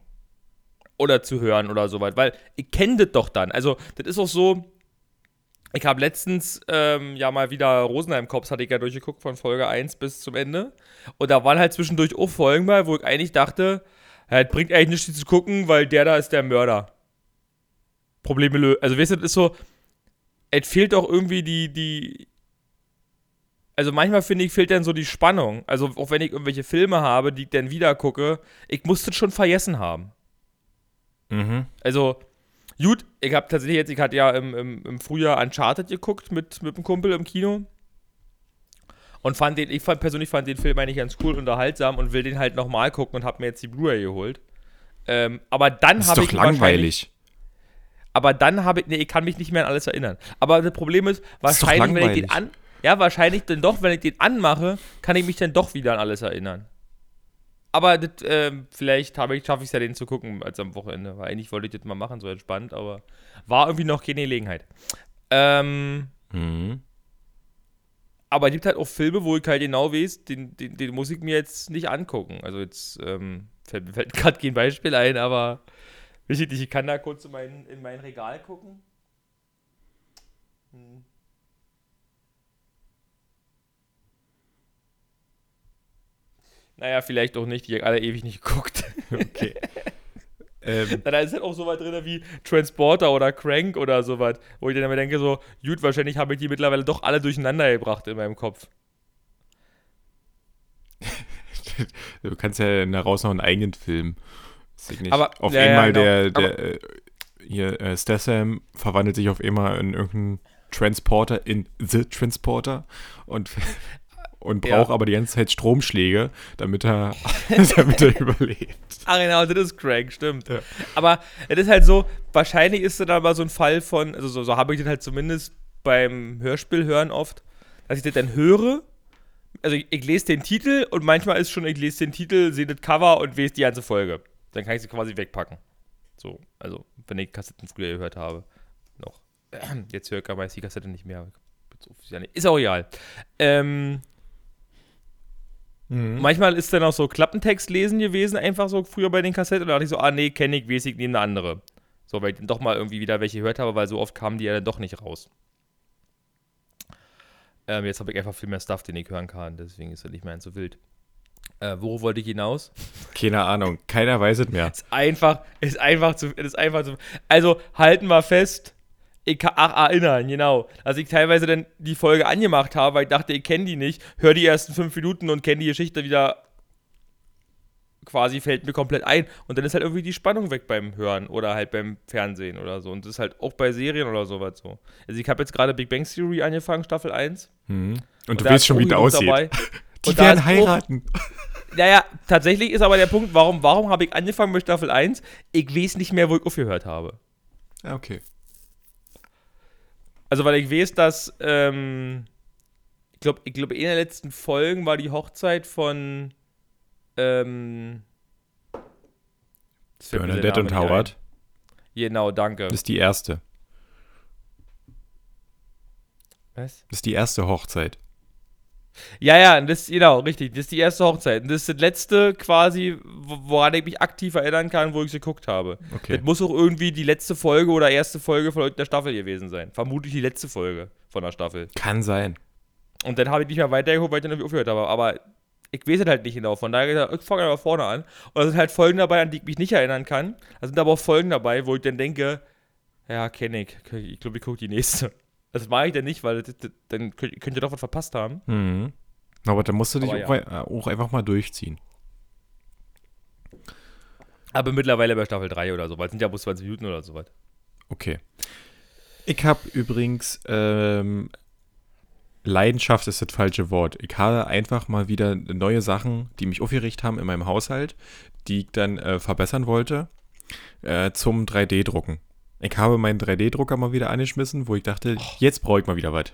Oder zu hören oder so weit. Weil ich kenne das doch dann. Also, das ist auch so. Ich habe letztens ähm, ja mal wieder Rosenheim Cops hatte ich ja durchgeguckt von Folge 1 bis zum Ende. Und da waren halt zwischendurch auch Folgen bei, wo ich eigentlich dachte, es bringt eigentlich nichts zu gucken, weil der da ist der Mörder. Probleme lösen. Also, weißt du, das ist so, es fehlt auch irgendwie die, die. Also manchmal finde ich, fehlt dann so die Spannung. Also auch wenn ich irgendwelche Filme habe, die ich dann wieder gucke, ich muss das schon vergessen haben. Mhm. Also, gut, ich habe tatsächlich jetzt, ich hatte ja im, im, im Frühjahr Uncharted geguckt mit, mit einem Kumpel im Kino. Und fand den, ich fand persönlich fand den Film eigentlich ganz cool, unterhaltsam und will den halt nochmal gucken und habe mir jetzt die Blu-ray geholt. Ähm, aber dann ist habe doch ich wahrscheinlich- langweilig. aber dann habe ich, nee, ich kann mich nicht mehr an alles erinnern. Aber das Problem ist, Das ist doch wahrscheinlich, wenn ich den an, ja, wahrscheinlich dann doch, wenn ich den anmache, kann ich mich dann doch wieder an alles erinnern. Aber das, ähm, vielleicht schaffe ich es ja, den zu gucken als am Wochenende. Weil eigentlich wollte ich das mal machen, so entspannt, aber war irgendwie noch keine Gelegenheit. Ähm, Mhm. aber es gibt halt auch Filme, wo ich halt genau weiß, den, den, den muss ich mir jetzt nicht angucken. Also jetzt ähm, fällt mir fällt gerade kein Beispiel ein, aber ich kann da kurz in mein, in mein Regal gucken. Hm. Naja, vielleicht auch nicht, die alle ewig nicht geguckt. Okay. ähm, Da ist halt auch so was drin wie Transporter oder Crank oder sowas, wo ich dann immer denke, so, gut, wahrscheinlich habe ich die mittlerweile doch alle durcheinander gebracht in meinem Kopf. du kannst ja daraus noch einen eigenen Film. Aber- auf ja, ja, einmal genau. der, der äh, hier, äh, Statham verwandelt sich auf einmal in irgendeinen Transporter in The Transporter und, und Ja. braucht aber die ganze Zeit Stromschläge, damit er, damit er überlebt. Ah, genau, das ist Crank, stimmt. Ja. Aber es ist halt so, wahrscheinlich ist das aber so ein Fall von, also so, so habe ich das halt zumindest beim Hörspiel hören oft, dass ich das dann höre. Also ich, ich lese den Titel und manchmal ist schon, ich lese den Titel, sehe das Cover und lese die ganze Folge. Dann kann ich sie quasi wegpacken. So, also wenn ich Kassetten früher gehört habe. Noch. Jetzt höre ich aber die Kassette nicht mehr. Ist auch egal. Ähm, Manchmal ist dann auch so Klappentext lesen gewesen, einfach so früher bei den Kassetten. Und da dachte ich so, ah nee, kenne ich, weiß ich, nehme eine andere. So, weil ich dann doch mal irgendwie wieder welche gehört habe, weil so oft kamen die ja dann doch nicht raus. Ähm, jetzt habe ich einfach viel mehr Stuff, den ich hören kann, deswegen ist er nicht mehr so wild. Äh, worauf wollte ich hinaus? Keine Ahnung, keiner weiß es mehr. Ist einfach, ist einfach zu, ist einfach zu. Also halten wir fest. Ich kann, ach, erinnern, genau. Als ich teilweise dann die Folge angemacht habe, weil ich dachte, ich kenne die nicht, höre die ersten fünf Minuten und kenne die Geschichte wieder quasi fällt mir komplett ein. Und dann ist halt irgendwie die Spannung weg beim Hören oder halt beim Fernsehen oder so. Und das ist halt auch bei Serien oder sowas so. Also ich habe jetzt gerade Big Bang Theory angefangen, Staffel 1. Mhm. Und, du da weißt schon, wie das aussieht. dabei. Die Und werden auch- heiraten. Naja, tatsächlich ist aber der Punkt, warum, warum habe ich angefangen mit Staffel 1? Ich weiß nicht mehr, wo ich aufgehört habe. Ja, okay. Also, weil ich weiß, dass, ähm, ich glaube, ich glaub, in der letzten Folgen war die Hochzeit von, ähm, Bernadette und Howard. ein. Genau, danke. Das ist die erste. Was? Das ist die erste Hochzeit. Ja, ja, das, genau, richtig. Das ist die erste Hochzeit. Und das ist das letzte quasi, wo- woran ich mich aktiv erinnern kann, wo ich sie geguckt habe. Okay. Das muss auch irgendwie die letzte Folge oder erste Folge von irgendeiner Staffel gewesen sein. Vermutlich die letzte Folge von der Staffel. Kann sein. Und dann habe ich nicht mehr weitergeholt, weil ich dann irgendwie aufgehört habe. Aber ich weiß es halt nicht genau. Von daher, ich fange einfach vorne an. Und da sind halt Folgen dabei, an die ich mich nicht erinnern kann. Da sind aber auch Folgen dabei, wo ich dann denke, ja, kenne ich. Ich glaube, ich gucke die nächste. Das mache ich dann nicht, weil das, das, dann könnt, könnt ihr doch was verpasst haben. Mhm. Aber dann musst du dich auch, äh, auch einfach mal durchziehen. Aber mittlerweile bei Staffel 3 oder so, weil es sind ja bloß 20 Minuten oder so was. Okay. Ich habe übrigens, ähm, Leidenschaft ist das falsche Wort. Ich habe einfach mal wieder neue Sachen, die mich aufgeregt haben in meinem Haushalt, die ich dann äh, verbessern wollte, äh, zum 3D-Drucken. Ich habe meinen 3D-Drucker mal wieder angeschmissen, wo ich dachte, jetzt brauche ich mal wieder was.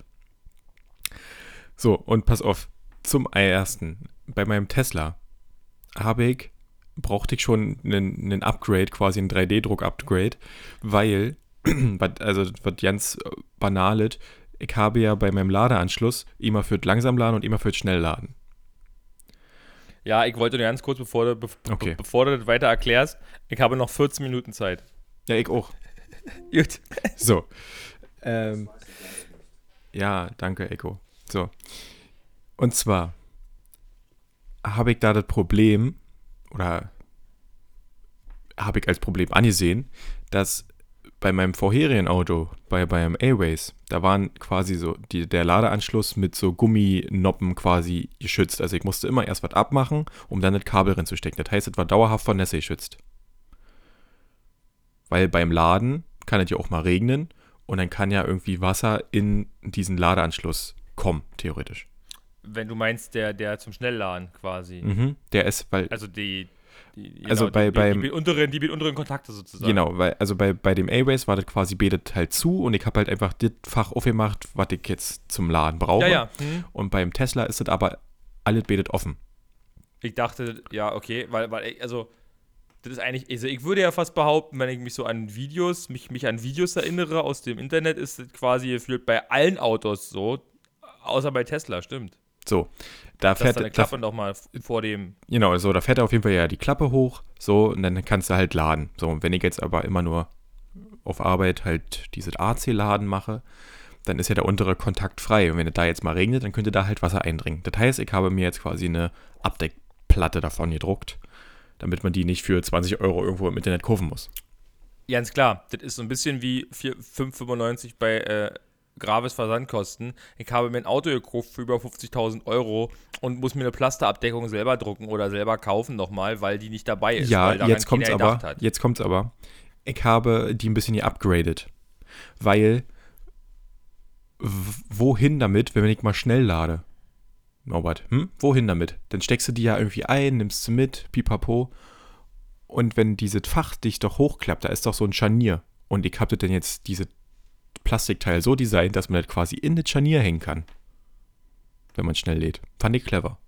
So, und pass auf, zum ersten, bei meinem Tesla habe ich, brauchte ich schon einen, einen Upgrade, quasi ein 3D-Druck-Upgrade, weil, also was ganz äh, banales, ich habe ja bei meinem Ladeanschluss immer für das Langsamladen und immer für das Schnellladen. Ja, ich wollte nur ganz kurz, bevor du, be Okay. bevor du das weiter erklärst, ich habe noch 14 Minuten Zeit. Ja, ich auch. Gut. So. Ähm, ja, danke, Echo. So. Und zwar habe ich da das Problem, oder habe ich als Problem angesehen, dass bei meinem vorherigen Auto, bei beim Airways, da waren quasi so die, der Ladeanschluss mit so Gumminoppen quasi geschützt. Also ich musste immer erst was abmachen, um dann das Kabel reinzustecken. Das heißt, es war dauerhaft von Nässe geschützt. Weil beim Laden kann es ja auch mal regnen und dann kann ja irgendwie Wasser in diesen Ladeanschluss kommen, theoretisch. Wenn du meinst, der, der zum Schnellladen quasi. Mhm. Der ist, weil, Also die, die Also bei- die, beim- die, unteren, die unteren Kontakte sozusagen. genau, weil, also bei, bei dem A-Ways war das quasi betet halt zu und ich habe halt einfach das Fach aufgemacht, was ich jetzt zum Laden brauche. Ja, ja. Hm. Und beim Tesla ist das aber alles betet offen. Ich dachte, ja, okay, weil, weil, ich- also, das ist eigentlich, also ich würde ja fast behaupten, wenn ich mich so an Videos, mich, mich an Videos erinnere aus dem Internet, ist das quasi gefühlt bei allen Autos so, außer bei Tesla, stimmt. So, da fährt, da, Klappe nochmal vor dem, genau, so, da fährt auf jeden Fall ja die Klappe hoch, so, und dann kannst du halt laden. So, und wenn ich jetzt aber immer nur auf Arbeit halt dieses AC-Laden mache, dann ist ja der untere Kontakt frei. Und wenn es da jetzt mal regnet, dann könnte da halt Wasser eindringen. Das heißt, ich habe mir jetzt quasi eine Abdeckplatte davon gedruckt, damit man die nicht für 20 Euro irgendwo im Internet kaufen muss. ganz klar, das ist so ein bisschen wie 4 5,95 bei äh, Graves Versandkosten. Ich habe mir ein Auto gekauft für über 50.000 Euro und muss mir eine Plasterabdeckung selber drucken oder selber kaufen nochmal, weil die nicht dabei ist. ja, jetzt kommt's keiner aber. hat. Jetzt kommt's aber. Ich habe die ein bisschen geupgradet. Weil, wohin damit, wenn ich mal schnell lade? Norbert, hm? Wohin damit? Dann steckst du die ja irgendwie ein, nimmst sie mit, pipapo. Und wenn dieses Fach dich doch hochklappt, da ist doch so ein Scharnier. Und ich habe denn jetzt diese Plastikteil so designt, dass man das quasi in das Scharnier hängen kann. Wenn man schnell lädt. Fand ich clever.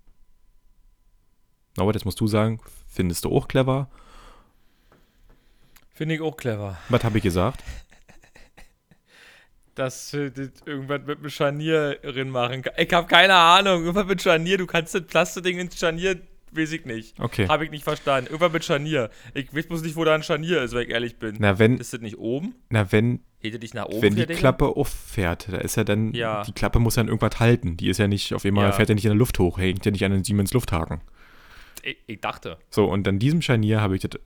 Norbert, jetzt musst du sagen, findest du auch clever? Finde ich auch clever. Was habe ich gesagt? Dass das irgendwas mit einem Scharnier drin machen kann. Ich habe keine Ahnung. Irgendwas mit Scharnier. Du kannst das Plasteding ins Scharnier, weiß ich nicht. Okay. Habe ich nicht verstanden. Irgendwas mit Scharnier. Ich weiß bloß nicht, wo da ein Scharnier ist, wenn ich ehrlich bin. Na, wenn, Ist das nicht oben? na, wenn, Hätte dich nach oben wenn die? Klappe auffährt, da ist ja dann, Ja. die Klappe muss ja an irgendwas halten. Die ist ja nicht, auf einmal Ja. fährt ja nicht in der Luft hoch, hängt ja nicht an den Siemens Lufthaken. Ich, ich dachte. So, und an diesem Scharnier habe ich das,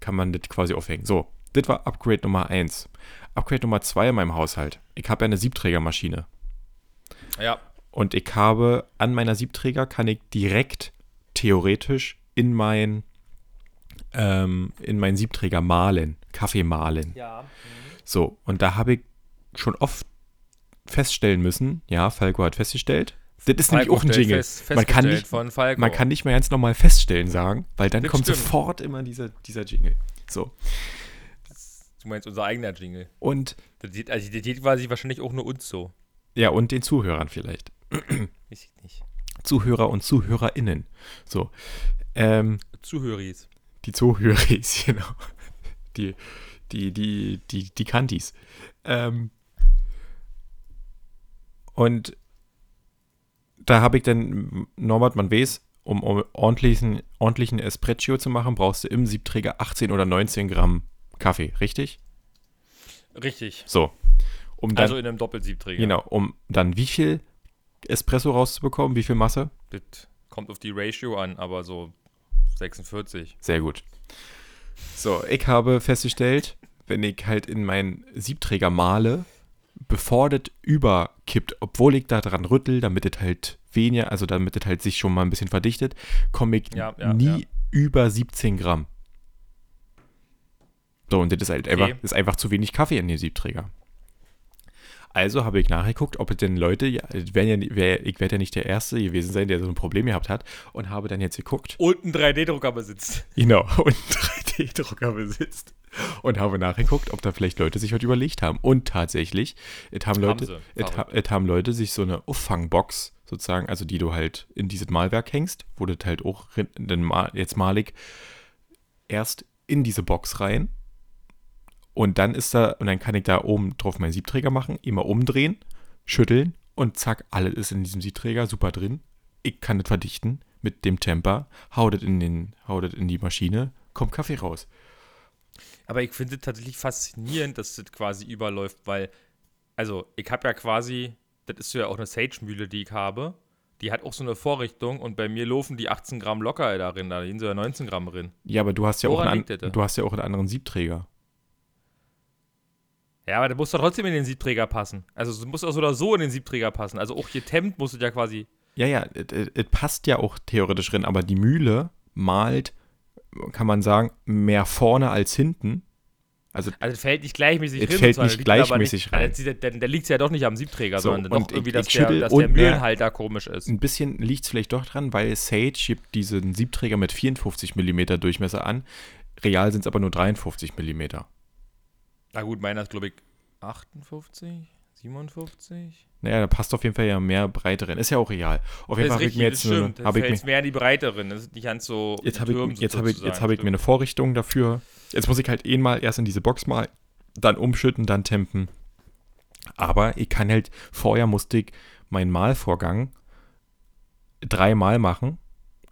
kann man das quasi aufhängen. So, das war Upgrade Nummer 1. Upgrade Nummer 2 in meinem Haushalt. Ich habe ja eine Siebträgermaschine. Ja. Und ich habe an meiner Siebträger kann ich direkt theoretisch in mein ähm, in meinen Siebträger mahlen, Kaffee mahlen. Ja. So, und da habe ich schon oft feststellen müssen, ja, Falco hat festgestellt, das ist nämlich auch ein Jingle. Fest, man, kann nicht, Falco. man kann nicht mehr ganz normal feststellen sagen, weil dann Das kommt stimmt. sofort immer dieser, dieser Jingle. So, Du meinst unser eigener Jingle. und Das geht, also das geht quasi wahrscheinlich auch nur uns so. ja, und den Zuhörern vielleicht. Weiß ich nicht. Zuhörer und ZuhörerInnen. So, ähm, Zuhöris. Die Zuhöris, genau. Die, die, die, die, die Kantis. Ähm, und da habe ich dann, Norbert, man weiß, um, um ordentlichen, ordentlichen Espresso zu machen, brauchst du im Siebträger 18 oder 19 Gramm Kaffee, richtig? Richtig. So. Um dann, Also in einem Doppelsiebträger. genau, um dann wie viel Espresso rauszubekommen? Wie viel Masse? Das kommt auf die Ratio an, aber so 46. Sehr gut. So, ich habe festgestellt, wenn ich halt in meinen Siebträger male, bevor das überkippt, obwohl ich da dran rüttel, damit es halt weniger, also damit es halt sich schon mal ein bisschen verdichtet, komme ich Ja, ja, nie ja. über 17 Gramm. So, und das ist halt Okay. einfach, ist einfach zu wenig Kaffee in den Siebträger. Also habe ich nachgeguckt, ob es denn Leute, ja, werden ja, wer, ich werde ja nicht der Erste gewesen sein, der so ein Problem gehabt hat, und habe dann jetzt geguckt, Und ein 3D-Drucker besitzt. Genau, und 3D-Drucker besitzt. Und habe nachgeguckt, ob da vielleicht Leute sich was überlegt haben. Und tatsächlich, es haben Leute, es, haben Leute sich so eine Auffangbox sozusagen, also die du halt in dieses Malwerk hängst, wo das halt auch jetzt malig erst in diese Box rein. Und dann ist da, und dann kann ich da oben drauf meinen Siebträger machen, immer umdrehen, schütteln und zack, alles ist in diesem Siebträger super drin. Ich kann das verdichten mit dem Temper, hau das in, den, hau das in die Maschine, kommt Kaffee raus. Aber ich finde es tatsächlich faszinierend, dass das quasi überläuft, weil, also, ich habe ja quasi, das ist ja auch eine Sage-Mühle, die ich habe. Die hat auch so eine Vorrichtung und bei mir laufen die 18 Gramm locker darin, da liegen so ja 19 Gramm drin. Ja, aber du hast ja, auch einen, an, du hast ja auch einen anderen Siebträger. Ja, aber der muss doch trotzdem in den Siebträger passen. Also, es muss auch so oder so in den Siebträger passen. Also, auch hier Temp muss es ja quasi. Ja, ja, es passt ja auch theoretisch drin, aber die Mühle malt, kann man sagen, mehr vorne als hinten. Also Also, es fällt nicht gleichmäßig Es rein. fällt sozusagen. nicht gleichmäßig nicht, rein. Also, der, der, liegt ja doch nicht am Siebträger, So, sondern doch irgendwie, dass, der, dass der mehr- Mühlenhalter komisch ist. ein bisschen liegt es vielleicht doch dran, weil Sage gibt diesen Siebträger mit 54 mm Durchmesser an. Real sind es aber nur 53 mm. Na gut, meiner ist, glaube ich, 58, 57. Naja, da passt auf jeden Fall ja mehr Breite drin. Ist ja auch real. Auf jeden Fall habe ich mir jetzt eine, habe ich mir, mehr in die Breiteren. Das ist nicht ganz so. jetzt habe ich, jetzt habe ich, jetzt habe ich mir eine Vorrichtung dafür. Jetzt muss ich halt eh mal erst in diese Box mal, dann umschütten, dann tempen. Aber ich kann halt, vorher musste ich meinen Malvorgang dreimal machen,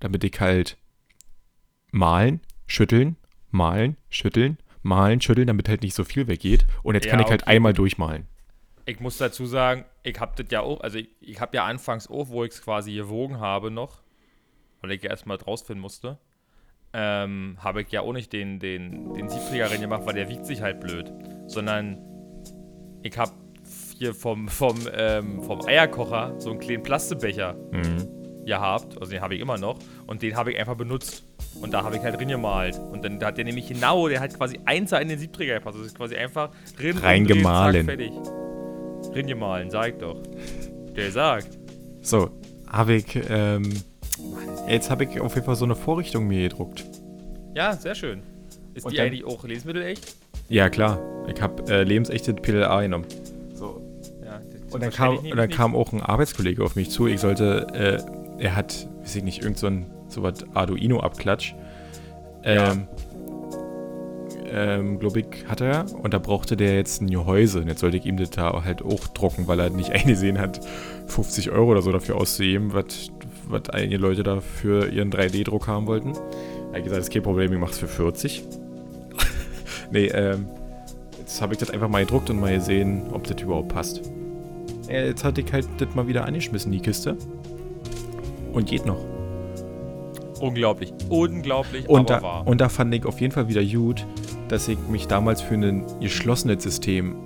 damit ich halt malen, schütteln, malen, schütteln, malen, schütteln, damit halt nicht so viel weggeht. Und jetzt kann Ja, ich halt okay. einmal durchmalen. Ich muss dazu sagen, ich habe das ja auch, also ich, ich habe ja anfangs auch, wo ich es quasi gewogen habe noch, weil ich ja erstmal rausfinden musste, ähm, habe ich ja auch nicht den, den, den Siebträger rein gemacht, weil der wiegt sich halt blöd. Sondern ich habe hier vom, vom, ähm, vom Eierkocher so einen kleinen Plastebecher Mhm. gehabt, also den habe ich immer noch, und den habe ich einfach benutzt. Und da habe ich halt drin gemalt. Und dann hat der nämlich genau, der hat quasi Einser in den Siebträger gepasst. Das ist quasi einfach drin, Reingemahlen. fertig. Drin gemahlen, sag ich doch. Der sagt. So, habe ich, ähm, jetzt habe ich auf jeden Fall so eine Vorrichtung mir gedruckt. Ja, sehr schön. Ist Und die dann- eigentlich auch lebensmittelecht? Ja, klar. Ich habe äh, lebensechtes PLA genommen. So. Ja. Und dann, kam, und dann kam auch ein Arbeitskollege auf mich zu. Ich sollte, äh, er hat, weiß ich nicht, irgend so so was Arduino-Abklatsch. Ähm, ähm, glaube ich, hat er. Und da brauchte der jetzt ein Gehäuse. Und jetzt sollte ich ihm das da halt auch drucken, weil er nicht eingesehen hat, 50 Euro oder so dafür auszugeben, was was einige Leute da für ihren 3D-Druck haben wollten. Er hat gesagt, das ist kein Problem, ich mach's für 40. nee, ähm, jetzt habe ich das einfach mal gedruckt und mal gesehen, ob das überhaupt passt. Ja, jetzt hatte ich halt das mal wieder angeschmissen, die Kiste. Und geht noch. Unglaublich. Unglaublich, Und aber da, wahr. und da fand ich auf jeden Fall wieder gut, dass ich mich damals für ein geschlossenes System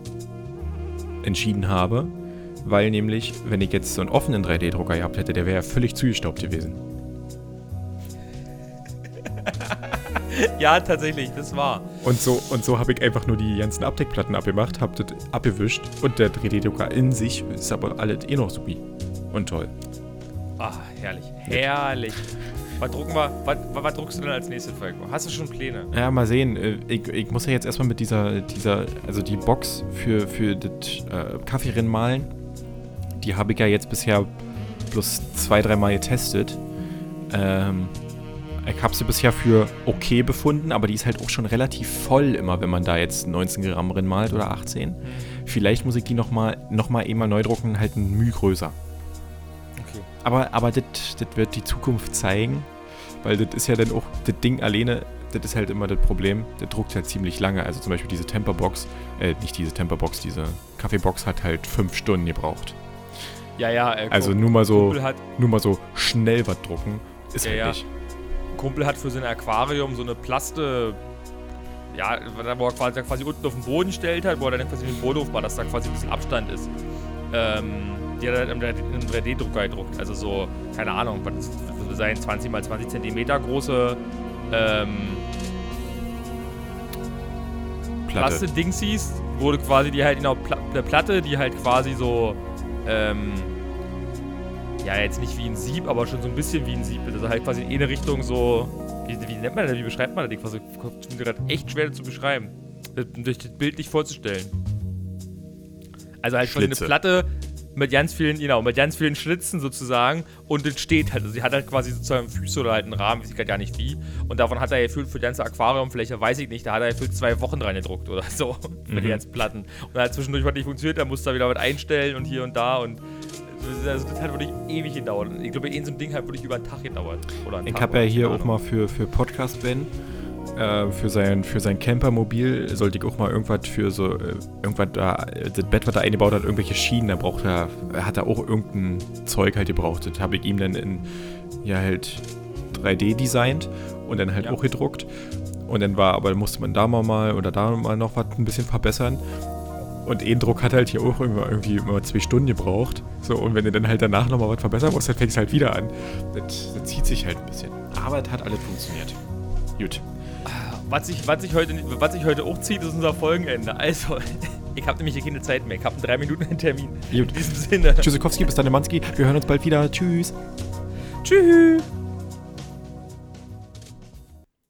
entschieden habe. Weil nämlich, wenn ich jetzt so einen offenen 3D-Drucker gehabt hätte, der wäre ja völlig zugestaubt gewesen. ja, tatsächlich, das war. Und so, und so habe ich einfach nur die ganzen Abdeckplatten abgemacht, habe das abgewischt und der 3D-Drucker in sich ist aber alles eh noch supi. Und toll. Ah, herrlich. Herrlich. Was drucken wir? Was, was, druckst du denn als nächstes, Volker? Hast du schon Pläne? Ja, mal sehen. Äh, Ich, ich muss ja jetzt erstmal mit dieser, dieser, also die Box für, für das äh, Kaffeerennen malen. Die habe ich ja jetzt bisher bloß zwei, dreimal getestet. Ähm, ich habe sie bisher für okay befunden, aber die ist halt auch schon relativ voll immer, wenn man da jetzt 19 Gramm drin malt oder 18. Vielleicht muss ich die nochmal noch mal eh mal neu drucken, halt ein Mühe größer. Aber, aber das wird die Zukunft zeigen, weil das ist ja dann auch, das Ding alleine, das ist halt immer das Problem, der druckt halt ziemlich lange. Also zum Beispiel diese Temperbox, äh, nicht diese Temperbox, diese Kaffeebox hat halt fünf Stunden gebraucht. Ja, ja, äh, Also nur mal so, nur mal so schnell was drucken. Ist Ja, ja. wirklich. Kumpel hat für sein Aquarium so eine Plaste, ja, wo er quasi, quasi unten auf den Boden stellt hat, wo er dann quasi den Boden aufbaut, dass da quasi ein bisschen Abstand ist. Ähm, die hat er dann im 3D-Drucker gedruckt. Also so, keine Ahnung, was sein 20 mal 20 Zentimeter große ähm, Platte. Plaste-Dingsies, wurde quasi die halt, genau, eine Platte, die halt quasi so, ähm, ja, jetzt nicht wie ein Sieb, aber schon so ein bisschen wie ein Sieb. Also halt quasi in eine Richtung so, wie, wie nennt man das, wie beschreibt man das? Ich quasi, mir gerade echt schwer zu beschreiben. Durch das Bild nicht vorzustellen. Also halt quasi eine Schlitze. Platte mit ganz vielen, genau, mit ganz vielen Schlitzen sozusagen und es steht halt. Also sie hat halt quasi sozusagen Füße oder halt einen Rahmen, weiß ich gerade gar nicht wie. Und davon hat er gefühlt für die ganze Aquariumfläche, weiß ich nicht, da hat er gefühlt zwei Wochen dran gedruckt oder so. Für die Mhm. ganzen Platten. Und dann hat zwischendurch was nicht funktioniert, dann musste er wieder was einstellen und hier und da und also das hat wirklich ewig gedauert. Ich glaube, eh so ein Ding hat wirklich über einen Tag gedauert. Einen Ich habe ja hier auch mal für, für Podcast Ben, äh, für sein, für sein Campermobil sollte ich auch mal irgendwas für so, äh, irgendwas da, äh, das Bett, was er eingebaut hat, irgendwelche Schienen, da braucht er, hat er auch irgendein Zeug halt gebraucht. Das habe ich ihm dann in, ja halt 3D designt und dann halt Ja. auch gedruckt. Und dann war, aber dann musste man da mal, mal oder da mal noch was ein bisschen verbessern. Und ein Druck hat halt hier auch immer irgendwie immer zwei Stunden gebraucht. So, und wenn du dann halt danach nochmal was verbessern musst, dann fängst du halt wieder an. Das, das zieht sich halt ein bisschen. Aber es hat alles funktioniert. Gut. Was sich was ich heute, was sich heute auch zieht, ist unser Folgenende. Also, ich habe nämlich hier keine Zeit mehr. Ich habe in drei Minuten einen Termin. Gut. In diesem Sinne. Tschüssikowski, bis dann, Manski. Wir hören uns bald wieder. Tschüss. Tschüss.